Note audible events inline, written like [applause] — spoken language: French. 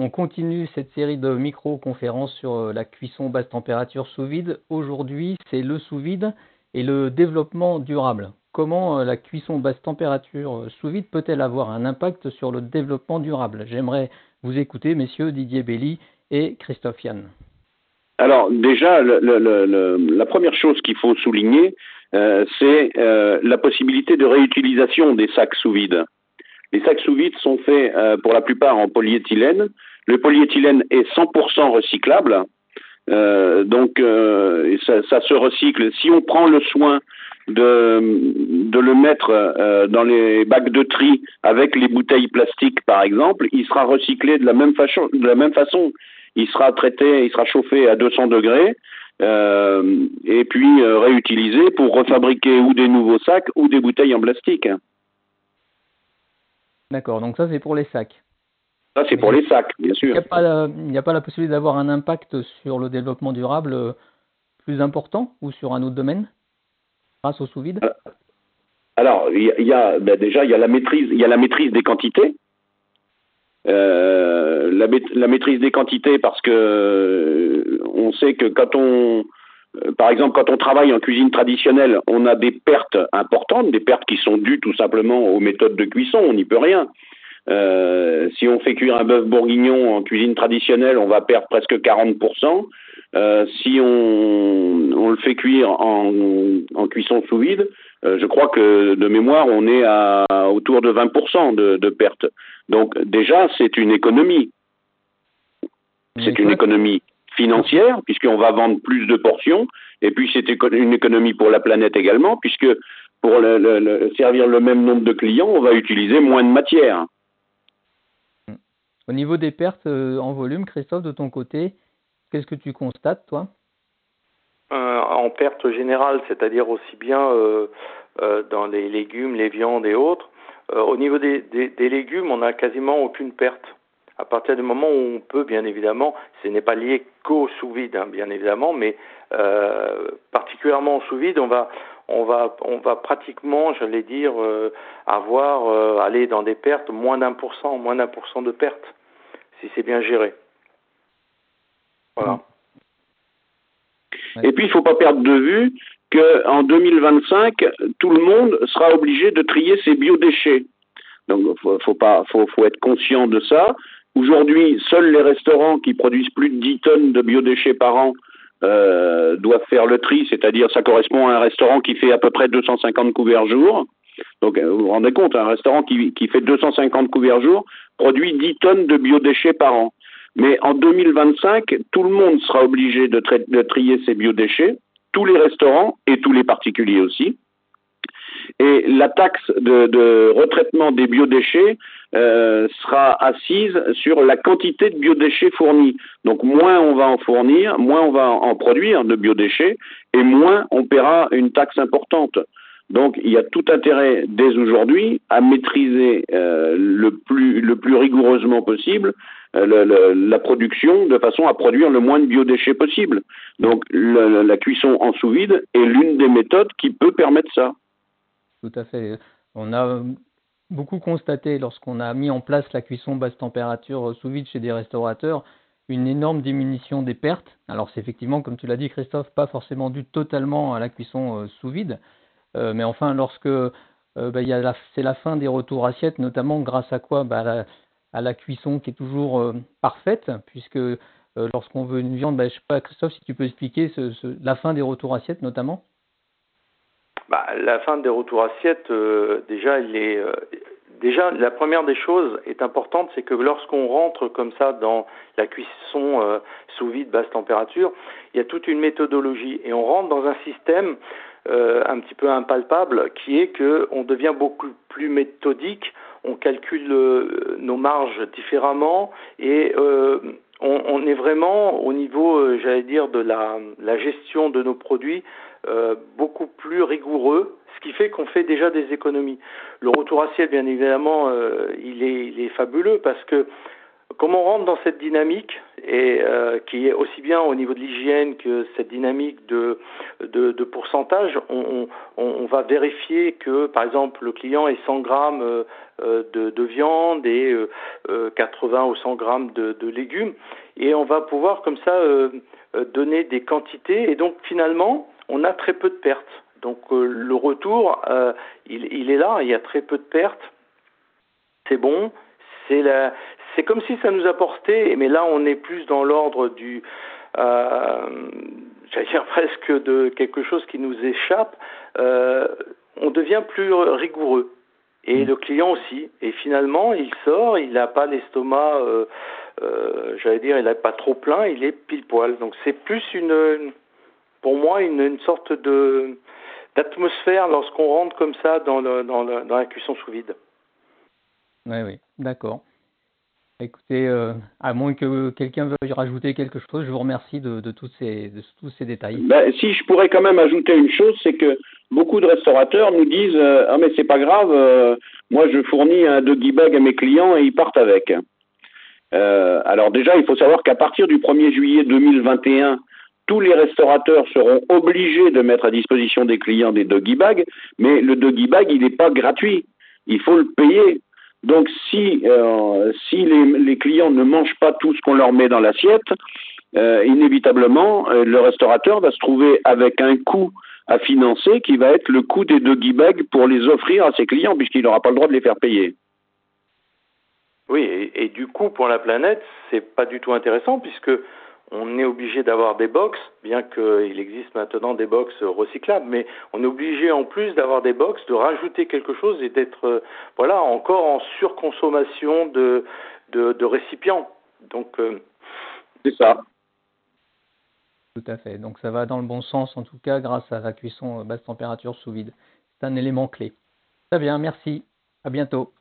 On continue cette série de micro-conférences sur euh, la cuisson basse température sous vide. Aujourd'hui, c'est le sous vide et le développement durable. Comment euh, la cuisson basse température euh, sous vide peut-elle avoir un impact sur le développement durable? J'aimerais vous écouter, messieurs Didier Belli et Christophe Yann. Alors déjà, la première chose qu'il faut souligner, c'est la possibilité de réutilisation des sacs sous vide. Les sacs sous vide sont faits pour la plupart en polyéthylène, le polyéthylène est 100% recyclable, euh, donc euh, ça, se recycle. Si on prend le soin de, le mettre euh, dans les bacs de tri avec les bouteilles plastiques, par exemple, il sera recyclé de la même façon. De la même façon. Il sera traité, il sera chauffé à 200 degrés. et puis réutilisé pour refabriquer ou des nouveaux sacs ou des bouteilles en plastique. D'accord, donc ça c'est pour les sacs. Ça, c'est pour les sacs, bien sûr. Il n'y a, pas la, a pas la possibilité d'avoir un impact sur le développement durable euh, plus important ou sur un autre domaine grâce au sous-vide euh, Alors, il y a, ben déjà, il y a la maîtrise, il y a la maîtrise des quantités. Euh, la, la, maîtrise des quantités parce que on sait que quand on par exemple, quand on travaille en cuisine traditionnelle, on a des pertes importantes, des pertes qui sont dues tout simplement aux méthodes de cuisson, on n'y peut rien. Euh, si on fait cuire un bœuf bourguignon en cuisine traditionnelle, on va perdre presque 40%. Euh, si on, on, le fait cuire en, en cuisson sous vide, euh, je crois que de mémoire, on est à autour de 20% de, de perte. Donc déjà, c'est une économie. C'est une économie financière, puisqu'on va vendre plus de portions, et puis c'est une économie pour la planète également, puisque pour le, le, servir le même nombre de clients, on va utiliser moins de matière. Au niveau des pertes euh, en volume, Christophe, de ton côté, qu'est-ce que tu constates, toi? Euh, En perte générale, c'est-à-dire aussi bien euh, dans les légumes, les viandes et autres. au niveau des, légumes, on n'a quasiment aucune perte. À partir du moment où on peut, bien évidemment, ce n'est pas lié qu'au sous-vide, hein, bien évidemment, mais particulièrement au sous-vide, on va, on va, on va pratiquement, j'allais dire, avoir, aller dans des pertes moins d'un pour cent, moins d'un pour cent de pertes si c'est bien géré. Voilà. Et puis, il ne faut pas perdre de vue qu'en 2025, tout le monde sera obligé de trier ses biodéchets. Donc, il faut, faut, pas, faut, faut être conscient de ça. Aujourd'hui, seuls les restaurants qui produisent plus de 10 tonnes de biodéchets par an euh, doivent faire le tri, c'est-à-dire ça correspond à un restaurant qui fait à peu près 250 couverts jour. Donc, euh, vous vous rendez compte, un restaurant qui, qui fait 250 couverts jour produit 10 tonnes de biodéchets par an. Mais en 2025, tout le monde sera obligé de, trier ses biodéchets, tous les restaurants et tous les particuliers aussi. Et la taxe de, de retraitement des biodéchets euh, sera assise sur la quantité de biodéchets fournis. Donc moins on va en fournir, moins on va en produire de biodéchets, et moins on paiera une taxe importante. Donc il y a tout intérêt dès aujourd'hui à maîtriser euh, le, plus, rigoureusement possible euh, la production de façon à produire le moins de biodéchets possible. Donc la cuisson en sous vide est l'une des méthodes qui peut permettre ça. Tout à fait. On a beaucoup constaté lorsqu'on a mis en place la cuisson basse température sous vide chez des restaurateurs une énorme diminution des pertes. Alors c'est effectivement, comme tu l'as dit Christophe, pas forcément dû totalement à la cuisson euh, sous vide, euh, mais enfin, lorsque euh, bah, c'est la fin des retours assiettes, notamment grâce à quoi bah, à, la, cuisson qui est toujours euh, parfaite, puisque lorsqu'on veut une viande, bah, je ne sais pas, Christophe, si tu peux expliquer la fin des retours assiettes notamment. Bah, La fin des retours assiettes, déjà, il est, déjà, la première des choses est importante, c'est que lorsqu'on rentre comme ça dans la cuisson sous vide, basse température, il y a toute une méthodologie. Et on rentre dans un système euh, un petit peu impalpable, qui est que on devient beaucoup plus méthodique, on calcule euh, nos marges différemment et euh, on, est vraiment au niveau, j'allais dire, de la, gestion de nos produits beaucoup plus rigoureux, ce qui fait qu'on fait déjà des économies. Le retour assiette, bien évidemment, il est, il est fabuleux parce que comme on rentre dans cette dynamique, et euh, qui est aussi bien au niveau de l'hygiène que cette dynamique de, pourcentage, on, va vérifier que, par exemple, le client ait 100 grammes euh, de, de, viande et euh, 80 ou 100 grammes de, légumes, et on va pouvoir comme ça euh, donner des quantités, et donc finalement, on a très peu de pertes. Donc le retour, il est là, il y a très peu de pertes, c'est bon, c'est la, c'est comme si ça nous apportait, mais là on est plus dans l'ordre du, euh, j'allais dire [laughs] presque de quelque chose qui nous échappe, euh, on devient plus rigoureux. Et le client aussi. Et finalement, il sort, il n'a pas l'estomac, euh, j'allais dire, il n'est pas trop plein, il est pile poil. Donc c'est plus une, pour moi, une, une sorte de d'atmosphère lorsqu'on rentre comme ça dans, le, dans, le, dans la cuisson sous vide. Oui, oui, d'accord. Écoutez, euh, à moins que quelqu'un veuille rajouter quelque chose, je vous remercie de, tous, ces, tous ces détails. Ben, si je pourrais quand même ajouter une chose, c'est que beaucoup de restaurateurs nous disent euh, Ah, mais c'est pas grave, euh, moi je fournis un doggy bag à mes clients et ils partent avec. Alors, déjà, il faut savoir qu'à partir du 1er juillet 2021, tous les restaurateurs seront obligés de mettre à disposition des clients des doggy bags, mais le doggy bag, il n'est pas gratuit. Il faut le payer. Donc si, euh, si les, les, clients ne mangent pas tout ce qu'on leur met dans l'assiette, euh, inévitablement, euh, le restaurateur va se trouver avec un coût à financer qui va être le coût des doggy bags pour les offrir à ses clients puisqu'il n'aura pas le droit de les faire payer. Oui, et, et, du coup, pour la planète, c'est pas du tout intéressant puisque on est obligé d'avoir des box, bien qu'il existe maintenant des box recyclables, mais on est obligé en plus d'avoir des box, de rajouter quelque chose et d'être euh, voilà encore en surconsommation de, de, de récipients. Donc euh... c'est ça. Tout à fait. Donc ça va dans le bon sens en tout cas grâce à la cuisson basse température sous vide. C'est un élément clé. Très bien, merci. À bientôt.